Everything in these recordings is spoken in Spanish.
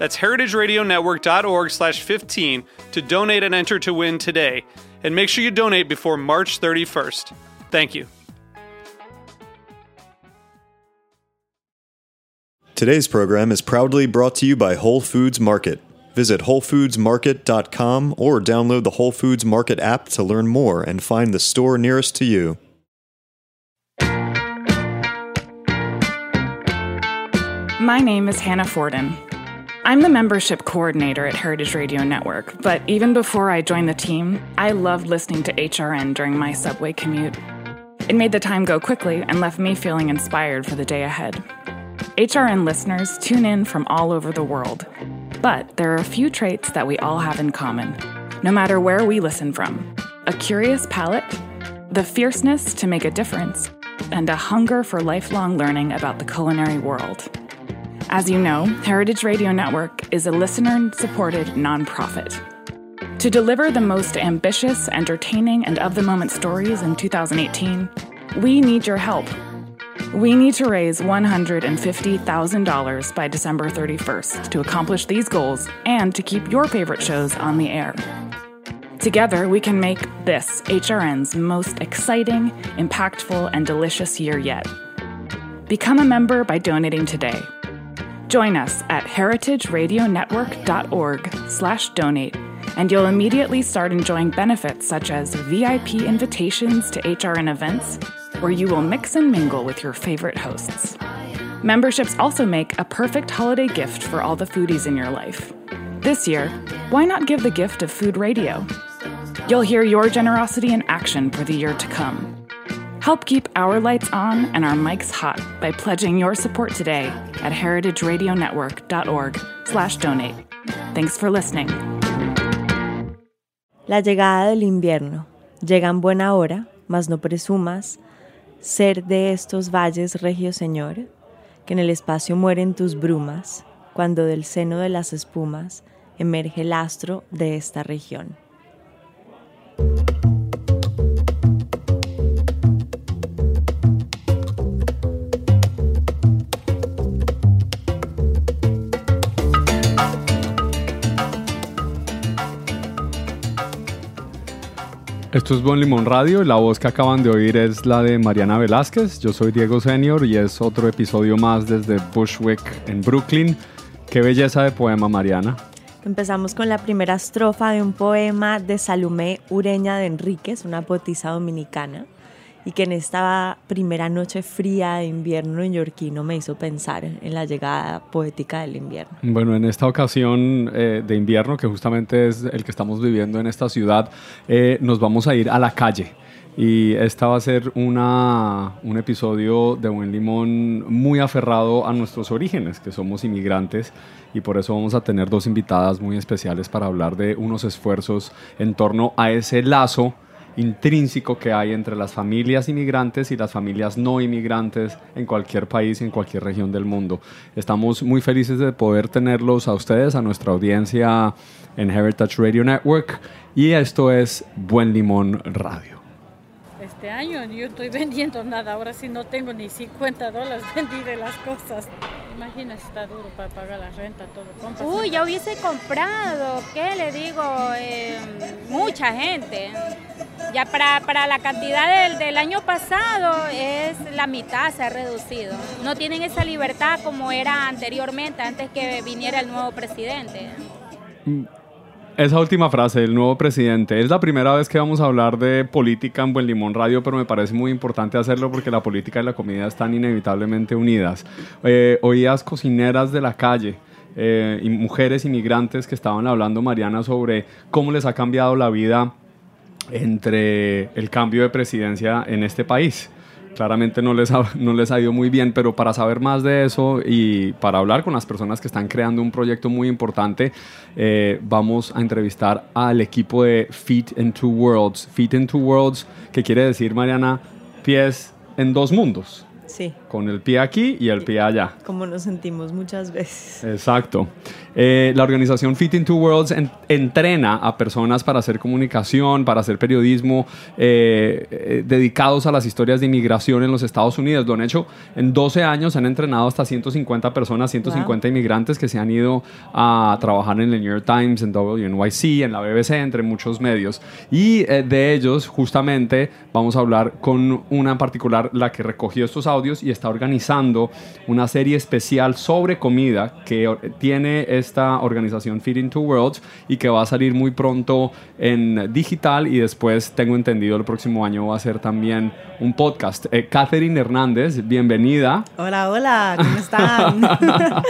That's heritageradionetwork.org slash 15 to donate and enter to win today. And make sure you donate before March 31st. Thank you. Today's program is proudly brought to you by Whole Foods Market. Visit WholeFoodsMarket.com or download the Whole Foods Market app to learn more and find the store nearest to you. My name is Hannah Forden. I'm the membership coordinator at Heritage Radio Network, but even before I joined the team, I loved listening to HRN during my subway commute. It made the time go quickly and left me feeling inspired for the day ahead. HRN listeners tune in from all over the world, but there are a few traits that we all have in common, no matter where we listen from a curious palate, the fierceness to make a difference, and a hunger for lifelong learning about the culinary world. As you know, Heritage Radio Network is a listener supported nonprofit. To deliver the most ambitious, entertaining, and of the moment stories in 2018, we need your help. We need to raise $150,000 by December 31st to accomplish these goals and to keep your favorite shows on the air. Together, we can make this HRN's most exciting, impactful, and delicious year yet. Become a member by donating today. Join us at heritageradionetwork.org slash donate, and you'll immediately start enjoying benefits such as VIP invitations to HRN events, where you will mix and mingle with your favorite hosts. Memberships also make a perfect holiday gift for all the foodies in your life. This year, why not give the gift of food radio? You'll hear your generosity in action for the year to come. Help keep our lights on and our mics hot by pledging your support today at heritageradionetwork.org/donate. Thanks for listening. La llegada del invierno. Llega en buena hora, mas no presumas ser de estos valles, regio señor, que en el espacio mueren tus brumas, cuando del seno de las espumas emerge el astro de esta región. Esto es Buen Limón Radio la voz que acaban de oír es la de Mariana Velázquez. Yo soy Diego Senior y es otro episodio más desde Bushwick en Brooklyn. Qué belleza de poema, Mariana. Empezamos con la primera estrofa de un poema de Salomé Ureña de Enríquez, una poetisa dominicana, y que en esta primera noche fría de invierno neoyorquino me hizo pensar en la llegada poética del invierno. Bueno, en esta ocasión eh, de invierno, que justamente es el que estamos viviendo en esta ciudad, eh, nos vamos a ir a la calle. Y esta va a ser una, un episodio de Buen Limón muy aferrado a nuestros orígenes, que somos inmigrantes, y por eso vamos a tener dos invitadas muy especiales para hablar de unos esfuerzos en torno a ese lazo intrínseco que hay entre las familias inmigrantes y las familias no inmigrantes en cualquier país, en cualquier región del mundo. Estamos muy felices de poder tenerlos a ustedes, a nuestra audiencia en Heritage Radio Network, y esto es Buen Limón Radio. Este año yo estoy vendiendo nada, ahora sí no tengo ni 50 dólares vendí de las cosas. Imagínese, está duro para pagar la renta, todo. Compras Uy, ya hubiese comprado, ¿qué le digo? Eh, mucha gente. Ya para, para la cantidad del, del año pasado es la mitad, se ha reducido. No tienen esa libertad como era anteriormente, antes que viniera el nuevo presidente. Esa última frase del nuevo presidente. Es la primera vez que vamos a hablar de política en Buen Limón Radio, pero me parece muy importante hacerlo porque la política y la comida están inevitablemente unidas. Eh, oías cocineras de la calle. Eh, y mujeres inmigrantes que estaban hablando, Mariana, sobre cómo les ha cambiado la vida entre el cambio de presidencia en este país claramente no les, ha, no les ha ido muy bien, pero para saber más de eso y para hablar con las personas que están creando un proyecto muy importante, eh, vamos a entrevistar al equipo de Feet in Two Worlds. Feet in Two Worlds, que quiere decir, Mariana, pies en dos mundos. Sí. Con el pie aquí y el pie allá. Como nos sentimos muchas veces. Exacto. Eh, la organización Fit in Two Worlds entrena a personas para hacer comunicación, para hacer periodismo, eh, eh, dedicados a las historias de inmigración en los Estados Unidos. Lo han hecho en 12 años, han entrenado hasta 150 personas, 150 inmigrantes que se han ido a trabajar en el New York Times, en WNYC, en la BBC, entre muchos medios. Y de ellos, justamente, vamos a hablar con una en particular, la que recogió estos audios y está organizando una serie especial sobre comida que tiene esta organización Feeding Two Worlds y que va a salir muy pronto en digital y después tengo entendido el próximo año va a ser también un podcast. Eh, Catherine Hernández, bienvenida. Hola, hola, ¿cómo están?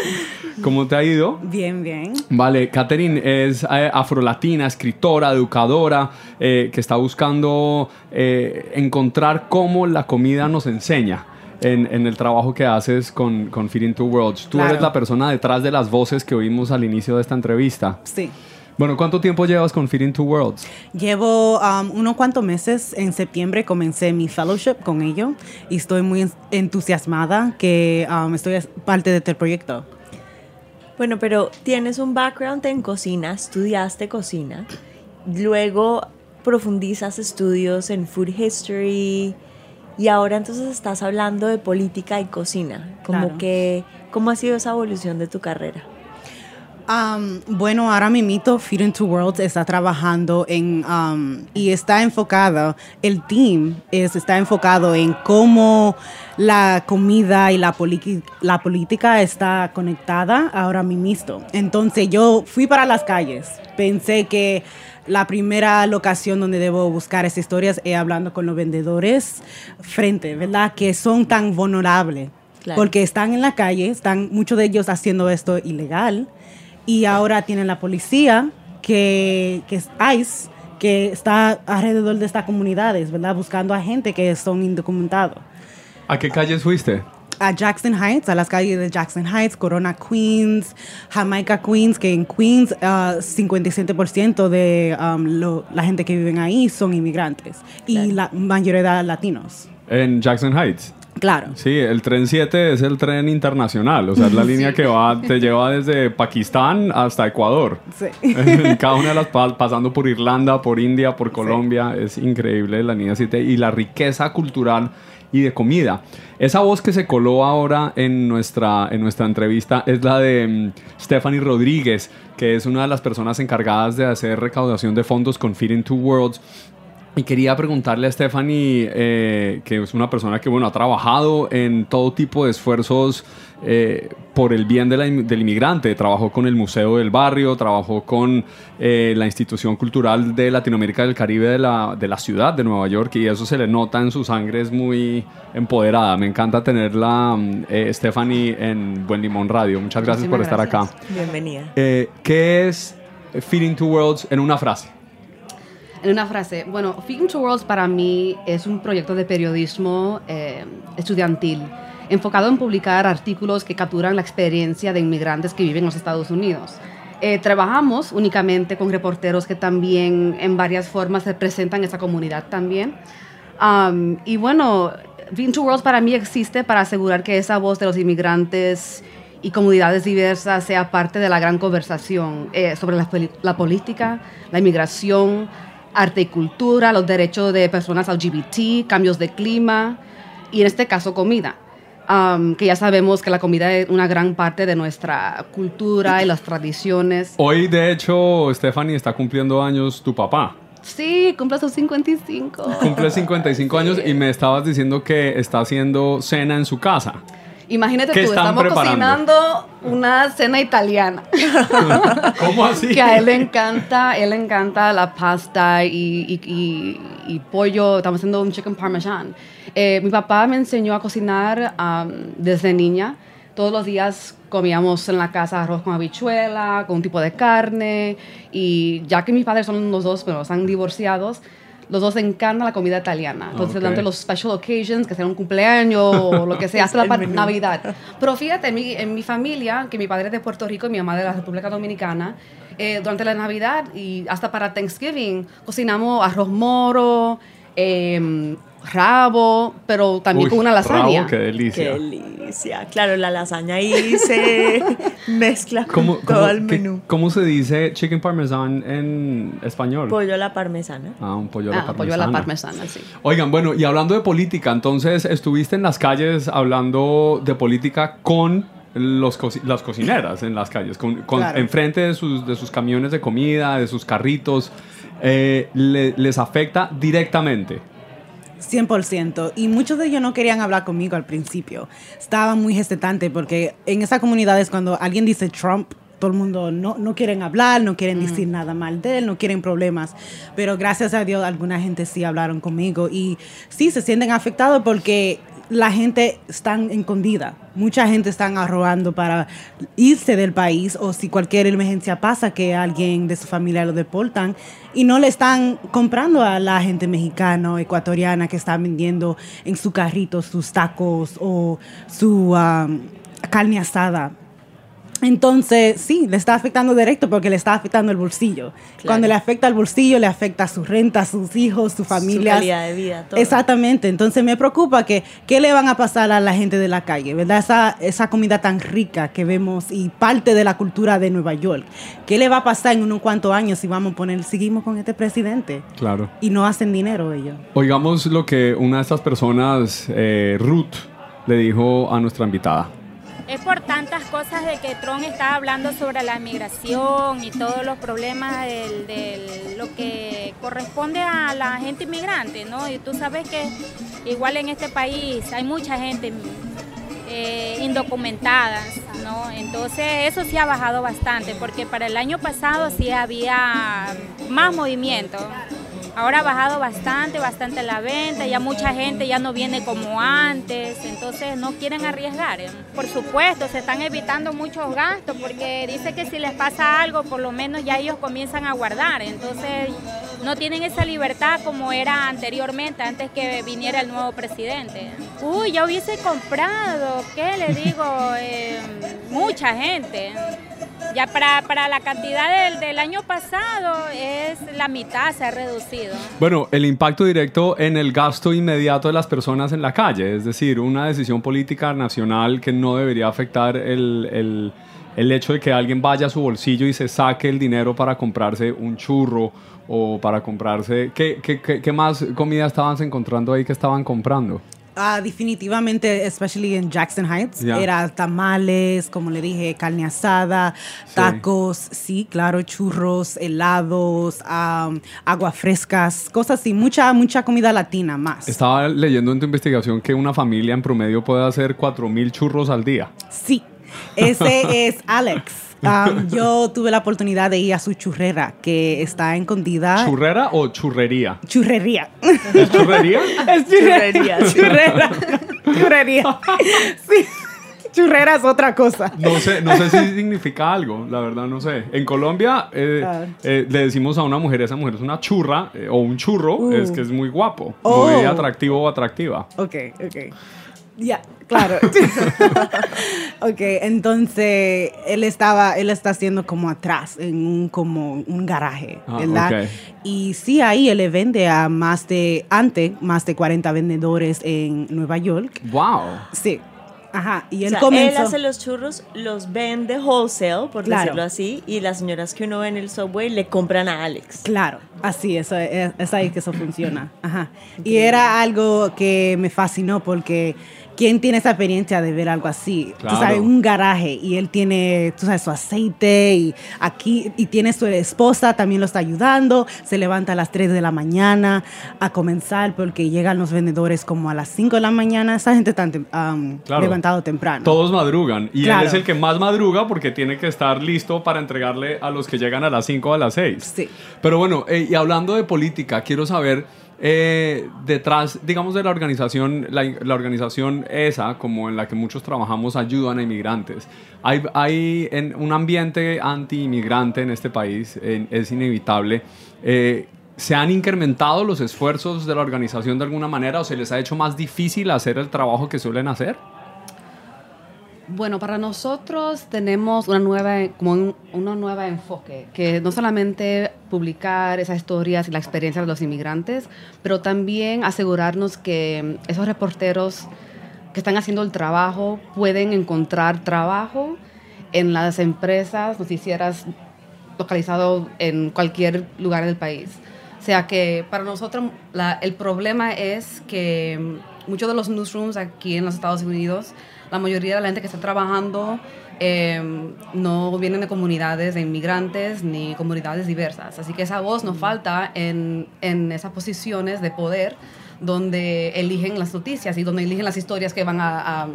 ¿Cómo te ha ido? Bien, bien. Vale, Catherine es eh, afrolatina, escritora, educadora, eh, que está buscando encontrar cómo la comida nos enseña en, el trabajo que haces con, con Feeding Two Worlds. Tú eres la persona detrás de las voces que oímos al inicio de esta entrevista. Sí. Bueno, ¿cuánto tiempo llevas con Feeding Two Worlds? Llevo um, unos cuantos meses. En septiembre comencé mi fellowship con ellos y estoy muy entusiasmada que um, estoy parte de este proyecto. Bueno, pero tienes un background en cocina, estudiaste cocina, luego profundizas estudios en food history, y ahora entonces estás hablando de política y cocina. Como que, ¿Cómo ha sido esa evolución de tu carrera? Um, bueno, ahora mi mito Feeding Two Worlds está trabajando en um, y está enfocado, el team es, está enfocado en cómo la comida y la, la política está conectada ahora mismo. Entonces yo fui para las calles, pensé que la primera locación donde debo buscar esas historias es hablando con los vendedores frente, ¿verdad? Que son tan vulnerables. Porque están en la calle, están muchos de ellos haciendo esto ilegal y ahora tienen la policía que, que es ICE que está alrededor de estas comunidades, ¿verdad? Buscando a gente que son indocumentados. ¿A qué calles fuiste? A Jackson Heights, a las calles de Jackson Heights, Corona Queens, Jamaica Queens, que en Queens 57% uh, de um, la gente que viven ahí son inmigrantes y la mayoría de latinos. En Jackson Heights. Claro. Sí, el tren 7 es el tren internacional, o sea, es la línea que va, te lleva desde Pakistán hasta Ecuador. Sí. Cada una de las pasando por Irlanda, por India, por Colombia, es increíble la línea 7 y la riqueza cultural y de comida. Esa voz que se coló ahora en nuestra, en nuestra entrevista es la de mm, Stephanie Rodríguez, que es una de las personas encargadas de hacer recaudación de fondos con Feeding Two Worlds. Y quería preguntarle a Stephanie, eh, que es una persona que bueno, ha trabajado en todo tipo de esfuerzos eh, por el bien del inmigrante. Trabajó con el Museo del Barrio, trabajó con eh, la Institución Cultural de Latinoamérica del Caribe de la, de la ciudad de Nueva York y eso se le nota en su sangre, es muy empoderada. Me encanta tenerla, eh, Stephanie, en Buen Limón Radio. Muchas gracias por estar acá. Bienvenida. ¿Qué es Feeding Two Worlds en una frase? En una frase, bueno, Feeding Two Worlds para mí es un proyecto de periodismo estudiantil enfocado en publicar artículos que capturan la experiencia de inmigrantes que viven en los Estados Unidos. Eh, trabajamos únicamente con reporteros que también en varias formas representan esa comunidad también. y bueno, Being Two Worlds para mí existe para asegurar que esa voz de los inmigrantes y comunidades diversas sea parte de la gran conversación eh, sobre la, la, política, la inmigración, arte y cultura, los derechos de personas LGBT, cambios de clima y en este caso comida que ya sabemos que la comida es una gran parte de nuestra cultura y las tradiciones. Hoy, de hecho, Stephanie está cumpliendo años tu papá. Sí, cumple sus 55. Cumple 55 años y me estabas diciendo que está haciendo cena en su casa. Imagínate ¿Qué tú, estamos preparando? cocinando una cena italiana. ¿Cómo así? que a él le encanta, él le encanta la pasta y, y- y- y pollo. Estamos haciendo un chicken parmesan. Eh, mi papá me enseñó a cocinar am, desde niña. Todos los días comíamos en la casa arroz con habichuela, con un tipo de carne. Y ya que mis padres son los dos, pero están divorciados, los dos encantan la comida italiana. Entonces, durante los special occasions, que sea un cumpleaños o lo que sea, hasta la Navidad. Pero fíjate, en mi, en mi familia, que mi padre es de Puerto Rico y mi mamá de la República Dominicana, eh, durante la Navidad y hasta para Thanksgiving, cocinamos arroz moro, em, rabo, pero también Uy, con una lasaña. rabo, qué delicia. Qué delicia. Claro, la lasaña ahí se mezcla con ¿Cómo, todo cómo- el qué- menú. cómo se dice chicken parmesan en español? Pollo a la parmesana. Ah, un pollo a la Ah, pollo a la parmesana. parmesana, sí. Oigan, bueno, y hablando de política, entonces estuviste en las calles hablando de política con los coci- las cocineras en las calles, con, con- Claro. enfrente de sus, de sus camiones de comida, de sus carritos. Eh, le- ¿Les afecta directamente? 100%. Y muchos de ellos no querían hablar conmigo al principio. Estaban muy hesitantes porque en esas comunidades cuando alguien dice Trump, todo el mundo no, no quieren hablar, no quieren decir nada mal de él, no quieren problemas. Pero gracias a Dios alguna gente sí hablaron conmigo y sí se sienten afectados porque la gente está escondida. Mucha gente están arrobando para irse del país o si cualquier emergencia pasa que alguien de su familia lo deportan y no le están comprando a la gente mexicana o ecuatoriana que está vendiendo en su carrito sus tacos o su um, carne asada. Entonces, sí, le está afectando directo porque le está afectando el bolsillo. Cuando le afecta el bolsillo, le afecta su renta, sus hijos, su familia. calidad de vida, todo. Exactamente. Entonces, me preocupa que qué le van a pasar a la gente de la calle, ¿verdad? Esa, esa comida tan rica que vemos y parte de la cultura de Nueva York. ¿Qué le va a pasar en unos cuantos años si vamos a poner, seguimos con este presidente? Claro. Y no hacen dinero ellos. Oigamos lo que una de estas personas, eh, Ruth, le dijo a nuestra invitada. Es por tantas cosas de que Trump está hablando sobre la migración y todos los problemas del- lo que corresponde a la gente inmigrante, ¿no? Y tú sabes que igual en este país hay mucha gente eh, indocumentada, ¿no? Entonces eso sí ha bajado bastante, porque para el año pasado sí había más movimiento. Ahora ha bajado bastante, bastante la venta, ya mucha gente ya no viene como antes, entonces no quieren arriesgar. ¿eh? Por supuesto, se están evitando muchos gastos porque dice que si les pasa algo, por lo menos ya ellos comienzan a guardar, entonces no tienen esa libertad como era anteriormente, antes que viniera el nuevo presidente. Uy, ya hubiese comprado, ¿qué le digo? Eh, mucha gente. Ya para, para la cantidad del, del año pasado es la mitad, se ha reducido. Bueno, el impacto directo en el gasto inmediato de las personas en la calle, es decir, una decisión política nacional que no debería afectar el, el- el hecho de que alguien vaya a su bolsillo y se saque el dinero para comprarse un churro o para comprarse... ¿Qué, qué, qué- qué más comida estaban encontrando ahí que estaban comprando? Ah, definitivamente, especially en Jackson Heights, era tamales, como le dije, carne asada, tacos, sí, claro, churros, helados, am, agua frescas, cosas así, mucha, mucha comida latina más. Estaba leyendo en tu investigación que una familia en promedio puede hacer 4.000 churros al día. Sí, ese es Alex. Yo tuve la oportunidad de ir a su churrera, que está escondida. ¿Churrera o churrería? Churrería. ¿Es churrería? Es churrería. Churrera. Churrería. Sí. Churrera es otra cosa. No sé, no sé si significa algo, la verdad no sé. En Colombia eh, Ah. eh, le decimos a una mujer, esa mujer es una churra eh, o un churro, Uh. es que es muy guapo, Oh. muy atractivo o atractiva. Ok, ok. Ya, claro. ok, entonces él estaba, él está haciendo como atrás, en un como un garaje, Ah, ¿verdad? ok. Y sí, ahí él le vende a más de, antes, más de 40 vendedores en Nueva York. Wow. Sí. Ajá, y O él sea, comenzó... él hace los churros, los vende wholesale, por Claro. decirlo así, y las señoras que uno ve en el subway le compran a Alex. Claro, así, eso es, es ahí que eso funciona. Ajá. Y era algo que me fascinó porque ¿quién tiene esa experiencia de ver algo así? Claro. Tú sabes, un garaje y él tiene, tú sabes, su aceite y aquí, y tiene su esposa, también lo está ayudando, se levanta a las 3 de la mañana a comenzar porque llegan los vendedores como a las 5 de la mañana, esa gente está um, Claro, levantado temprano. Todos madrugan. Y Claro. él es el que más madruga porque tiene que estar listo para entregarle a los que llegan a las 5 o a las 6. Sí. Pero bueno, eh, y hablando de política, quiero saber, eh, detrás, digamos, de la organización, la, organización esa, como en la que muchos trabajamos, ayudan a inmigrantes. Hay, hay un ambiente anti-inmigrante en este país, es inevitable. Eh, ¿Se han incrementado los esfuerzos de la organización de alguna manera o se les ha hecho más difícil hacer el trabajo que suelen hacer? Bueno, para nosotros tenemos una nueva, como un una nueva enfoque, que no solamente publicar esas historias y la experiencia de los inmigrantes, pero también asegurarnos que esos reporteros que están haciendo el trabajo pueden encontrar trabajo en las empresas noticieras localizado en cualquier lugar del país. O sea que para nosotros la- el problema es que muchos de los newsrooms aquí en los Estados Unidos, la mayoría de la gente que está trabajando eh, no vienen de comunidades de inmigrantes ni comunidades diversas. Así que esa voz nos falta en, en esas posiciones de poder donde eligen las noticias y donde eligen las historias que van a, a,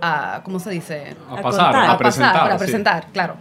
a- ¿cómo se dice? A pasar, a presentar. pasar, para sí. presentar, claro.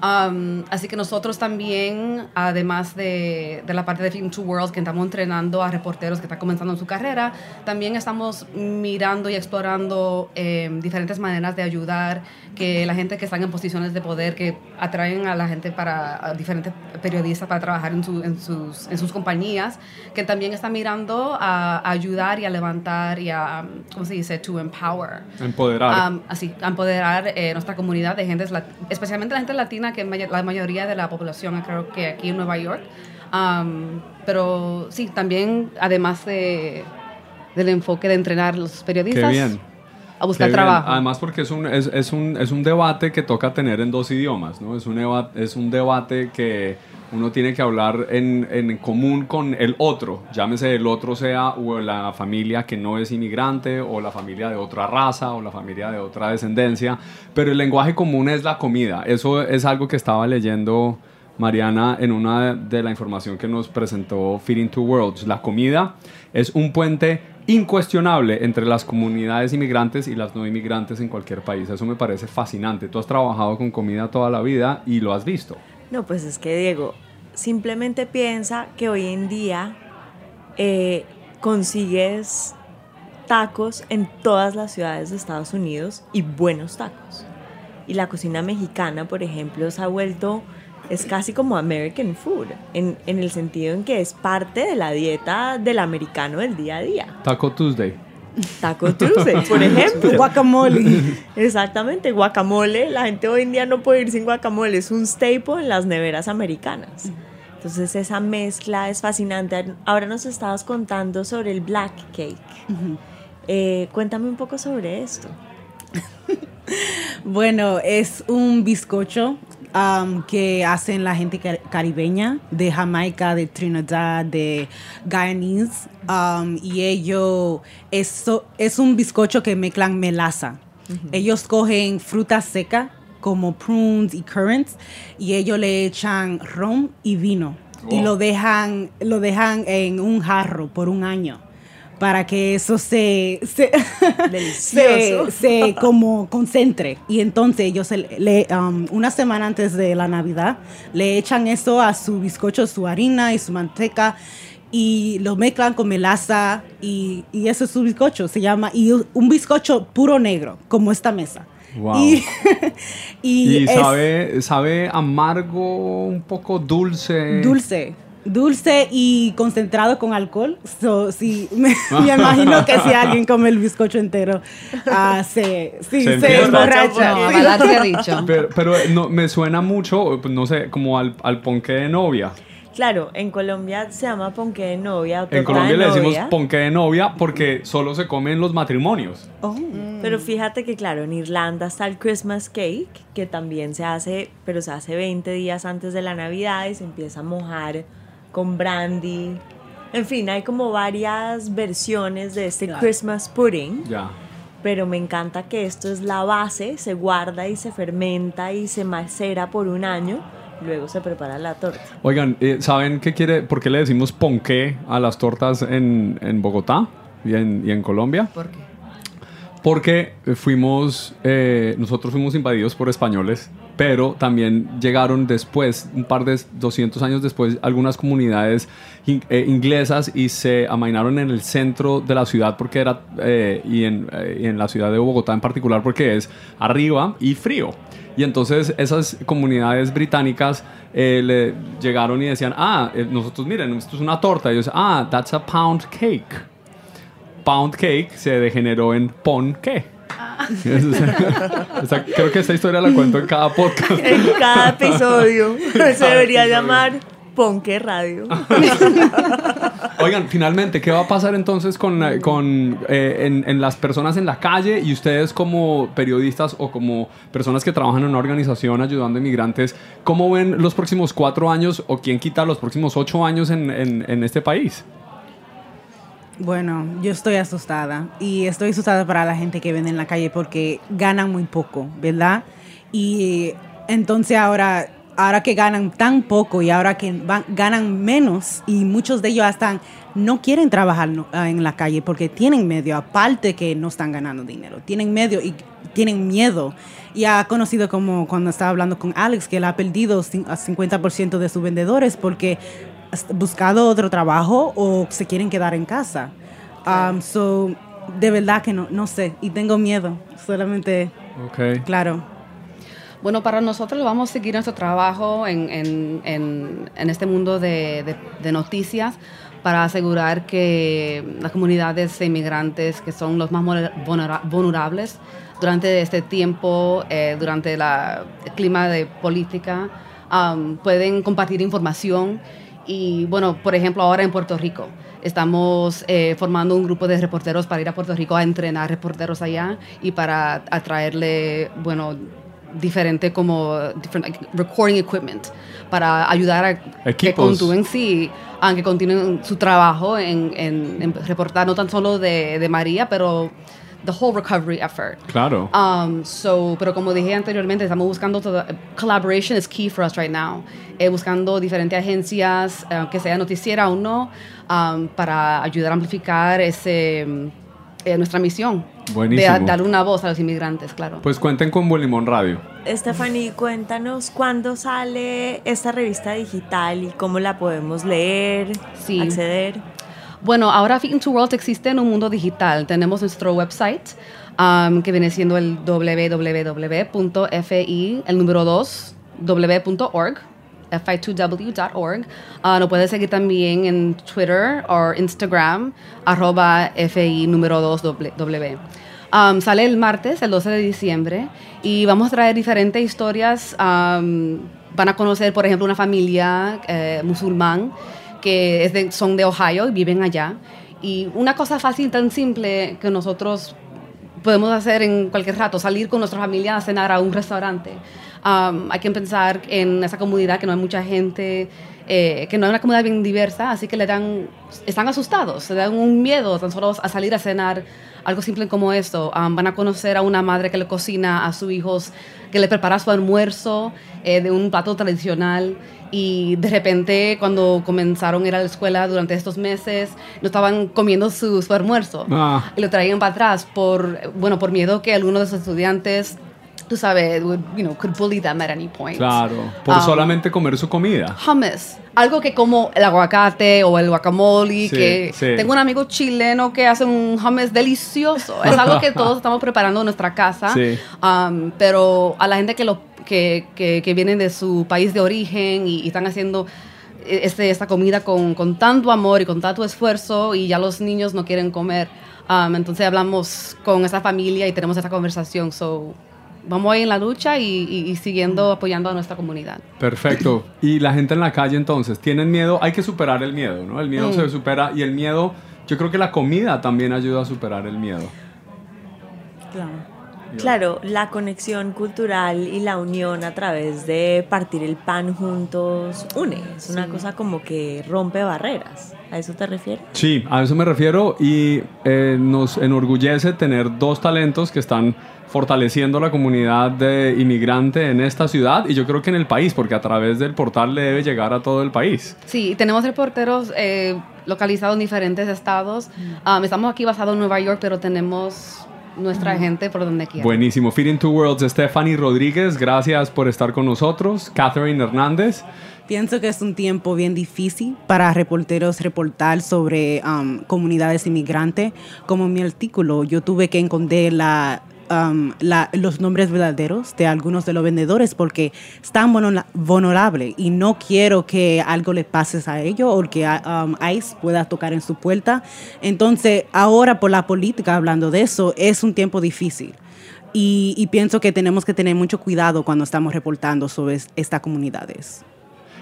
Um, así que nosotros también, además de, de la parte de Film to World, que estamos entrenando a reporteros que están comenzando en su carrera, también estamos mirando y explorando eh, diferentes maneras de ayudar que la gente que están en posiciones de poder, que atraen a la gente para, a diferentes periodistas para trabajar en, su- en sus, en sus compañías, que también están mirando a, a ayudar y a levantar y a, ¿cómo se dice?, to empower. Empoderar. Am, así, empoderar eh, nuestra comunidad de gente, especialmente la gente latina, que la mayoría de la población, creo que aquí en Nueva York. Am, pero sí, también, además de, del enfoque de entrenar los periodistas bien. A buscar trabajo. Además porque es un, es, es un, es un debate que toca tener en dos idiomas, ¿no? Es un, eva- es un debate que uno tiene que hablar en, en común con el otro, llámese el otro sea o la familia que no es inmigrante o la familia de otra raza o la familia de otra descendencia, pero el lenguaje común es la comida. Eso es algo que estaba leyendo Mariana en una de la información que nos presentó Feeding Two Worlds. La comida es un puente incuestionable entre las comunidades inmigrantes y las no inmigrantes en cualquier país. Eso me parece fascinante. Tú has trabajado con comida toda la vida y lo has visto. No, pues es que Diego, simplemente piensa que hoy en día eh, consigues tacos en todas las ciudades de Estados Unidos y buenos tacos. Y la cocina mexicana, por ejemplo, se ha vuelto, es casi como American food, en, en el sentido en que es parte de la dieta del americano del día a día. Taco Tuesday. Taco Tuesday, por ejemplo. Guacamole. Exactamente, guacamole. La gente hoy en día no puede ir sin guacamole. Es un staple en las neveras americanas. Entonces esa mezcla es fascinante. Ahora nos estabas contando sobre el black cake. Eh, cuéntame un poco sobre esto. Bueno, es un bizcocho um, que hacen la gente car- caribeña de Jamaica, de Trinidad, de Guyanese. um, y ellos, eso, es un bizcocho que mezclan melaza. Ellos cogen fruta seca como prunes y currants y ellos le echan ron y vino y lo dejan, lo dejan en un jarro por un año para que eso se, se, Delicioso. se, se como concentre. Y entonces ellos le, um, una semana antes de la Navidad le echan eso a su bizcocho, su harina y su manteca y lo mezclan con melaza y, y eso es su bizcocho. Se llama, y un bizcocho puro negro, como esta mesa. Wow. Y, y Y, es sabe, sabe amargo, un poco dulce. dulce. Dulce y concentrado con alcohol. So, sí, me, me imagino que si alguien come el bizcocho entero, ah, se, sí, Se se, empieza. emborracha. No. Pero, pero, eh, no, me suena mucho, pues, no sé, como al, al ponqué de novia. Claro, en Colombia se llama ponqué de novia o En Colombia de le decimos novia. ponqué de novia porque solo se come en los matrimonios. Oh. Pero fíjate que, claro, en Irlanda está el Christmas cake, que también se hace, pero se hace 20 días antes de la Navidad y se empieza a mojar con brandy. En fin, hay como varias versiones de este Christmas pudding, Ya. pero me encanta que esto es la base, se guarda y se fermenta y se macera por un año, luego se prepara la torta. Oigan, eh, ¿saben qué quiere, por qué le decimos ponqué a las tortas en, en Bogotá y en, y en Colombia? ¿Por qué? porque fuimos, eh, nosotros fuimos invadidos por españoles, pero también llegaron después, un par de 200 años después, algunas comunidades in- eh, inglesas y se amainaron en el centro de la ciudad porque era, eh, y, en, eh, y en la ciudad de Bogotá en particular porque es arriba y frío. Y entonces esas comunidades británicas eh, le llegaron y decían, ah, eh, nosotros miren, esto es una torta. Y ellos, ah, that's a pound cake pound cake se degeneró en pon qué. O sea, creo que esta historia la cuento en cada podcast. En cada episodio se Cada debería episodio. llamar Ponque Radio. Oigan, finalmente, ¿qué va a pasar entonces con, eh, con, eh, en, en las personas en la calle y ustedes como periodistas o como personas que trabajan en una organización ayudando a inmigrantes? ¿Cómo ven los próximos cuatro años o quién quita los próximos ocho años en, en- en este país? Bueno, yo estoy asustada y estoy asustada para la gente que vende en la calle porque ganan muy poco, ¿verdad? Y entonces ahora, ahora que ganan tan poco y ahora que van- ganan menos y muchos de ellos hasta no quieren trabajar ah, en la calle porque tienen medio, aparte que no están ganando dinero, tienen medio y tienen miedo. Y ha conocido como cuando estaba hablando con Alex que él ha perdido cin- a 50% de sus vendedores porque buscado otro trabajo o se quieren quedar en casa. Um, so, de verdad que no, no sé y tengo miedo, solamente, Ok. claro. Bueno, para nosotros vamos a seguir nuestro trabajo en, en- en- en este mundo de, de- de noticias para asegurar que las comunidades de inmigrantes, que son los más vulnera- vulnera- vulnerables durante este tiempo, eh, durante la- el clima de política, um, pueden compartir información. Y bueno, por ejemplo, ahora en Puerto Rico. Estamos eh, formando un grupo de reporteros para ir a Puerto Rico a entrenar reporteros allá y para atraerle, bueno, diferente como different, like, recording equipment para ayudar a que continúen sí a que continúen su trabajo en, en- en reportar no tan solo de, de María pero the whole recovery effort Claro. Um, so, pero como dije anteriormente, estamos buscando todo. Collaboration is key for us right now. Eh, buscando diferentes agencias, eh, que sea noticiera o no, um, para ayudar a amplificar ese, mm, eh, nuestra misión. Buenísimo. De dar una voz a los inmigrantes, claro. Pues cuenten con Buen Limón Radio. Stephanie, cuéntanos cuándo sale esta revista digital y cómo la podemos leer, Sí. acceder. Bueno, ahora Fit into World existe en un mundo digital. Tenemos nuestro website, um, que viene siendo el www.fi, el número 2, w.org, fi2w.org. Ah, nos puedes seguir también en Twitter o Instagram, arroba fi número 2 w. Um, sale el martes, el 12 de diciembre, y vamos a traer diferentes historias. van a conocer, por ejemplo, una familia eh, musulmán que son de Ohio y viven allá. Y una cosa fácil, tan simple, que nosotros podemos hacer en cualquier rato, salir con nuestra familia a cenar a un restaurante. Um, hay que pensar en esa comunidad que no hay mucha gente, eh, que no hay una comunidad bien diversa, así que le dan, están asustados, se dan un miedo tan solo a salir a cenar, algo simple como esto. Van a conocer a una madre que le cocina a sus hijos, que le prepara su almuerzo eh, de un plato tradicional. Y de repente, cuando comenzaron a ir a la escuela durante estos meses, no estaban comiendo su, su almuerzo Ah. y lo traían para atrás por, bueno, por miedo que alguno de sus estudiantes, tú sabes, would, you know, could bully them at any point. Claro. Por Um, solamente comer su comida. Hummus, algo que como el aguacate o el guacamole, Sí, que sí. tengo un amigo chileno que hace un hummus delicioso. Es algo que todos estamos preparando en nuestra casa. Sí. Um, pero a la gente que, lo, que, que, que vienen de su país de origen y, y están haciendo este, esta comida con, con tanto amor y con tanto esfuerzo y ya los niños no quieren comer. Um, entonces hablamos con esa familia y tenemos esta conversación. So, vamos ahí en la lucha y, y- y siguiendo apoyando a nuestra comunidad. Perfecto. Y la gente en la calle entonces, ¿tienen miedo? Hay que superar el miedo, ¿no? El miedo Mm. se supera y el miedo, yo creo que la comida también ayuda a superar el miedo. Claro. Claro, la conexión cultural y la unión a través de partir el pan juntos une. Es una cosa como que rompe barreras. ¿A eso te refieres? Sí, a eso me refiero y eh, nos enorgullece tener dos talentos que están fortaleciendo la comunidad de inmigrante en esta ciudad y yo creo que en el país, porque a través del portal le debe llegar a todo el país. Sí, tenemos reporteros eh, localizados en diferentes estados. Um, estamos aquí basados en Nueva York, pero tenemos nuestra gente por donde quiera. Buenísimo. Feeding Two Worlds, Stephanie Rodríguez, gracias por estar con nosotros. Catherine Hernández. Pienso que es un tiempo bien difícil para reporteros reportar sobre um, comunidades inmigrantes. Como en mi artículo, yo tuve que encontrar la, um, la- los nombres verdaderos de algunos de los vendedores porque están vulnera- vulnerables y no quiero que algo le pase a ellos o que um, ICE pueda tocar en su puerta. Entonces, ahora por la política, hablando de eso, es un tiempo difícil. Y, y pienso que tenemos que tener mucho cuidado cuando estamos reportando sobre es- estas comunidades.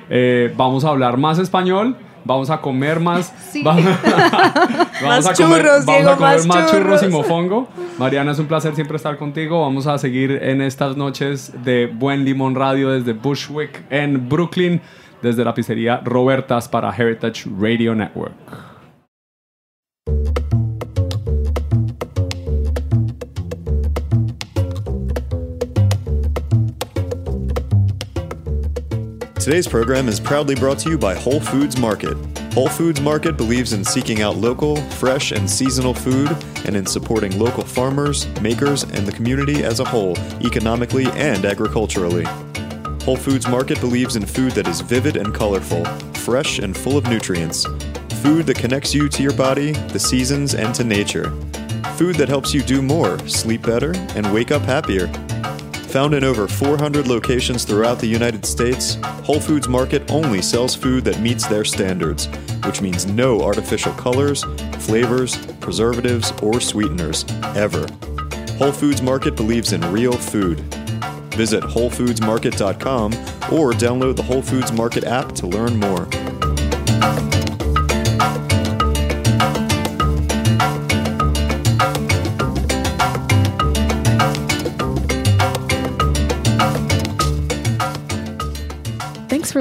Eh, vamos a hablar más español. Vamos a comer más. Sí. vamos Más a comer, churros, vamos Diego, a comer más más churros y mofongo. Mariana, es un placer siempre estar contigo. Vamos a seguir en estas noches de Buen Limón Radio desde Bushwick en Brooklyn, desde la pizzería Robertas para Heritage Radio Network. Today's program is proudly brought to you by Whole Foods Market. Whole Foods Market believes in seeking out local, fresh, and seasonal food and in supporting local farmers, makers, and the community as a whole, economically and agriculturally. Whole Foods Market believes in food that is vivid and colorful, fresh and full of nutrients. Food that connects you to your body, the seasons, and to nature. Food that helps you do more, sleep better, and wake up happier. Found in over 400 locations throughout the United States, Whole Foods Market only sells food that meets their standards, which means no artificial colors, flavors, preservatives, or sweeteners, ever. Whole Foods Market believes in real food. Visit WholeFoodsMarket.com or download the Whole Foods Market app to learn more.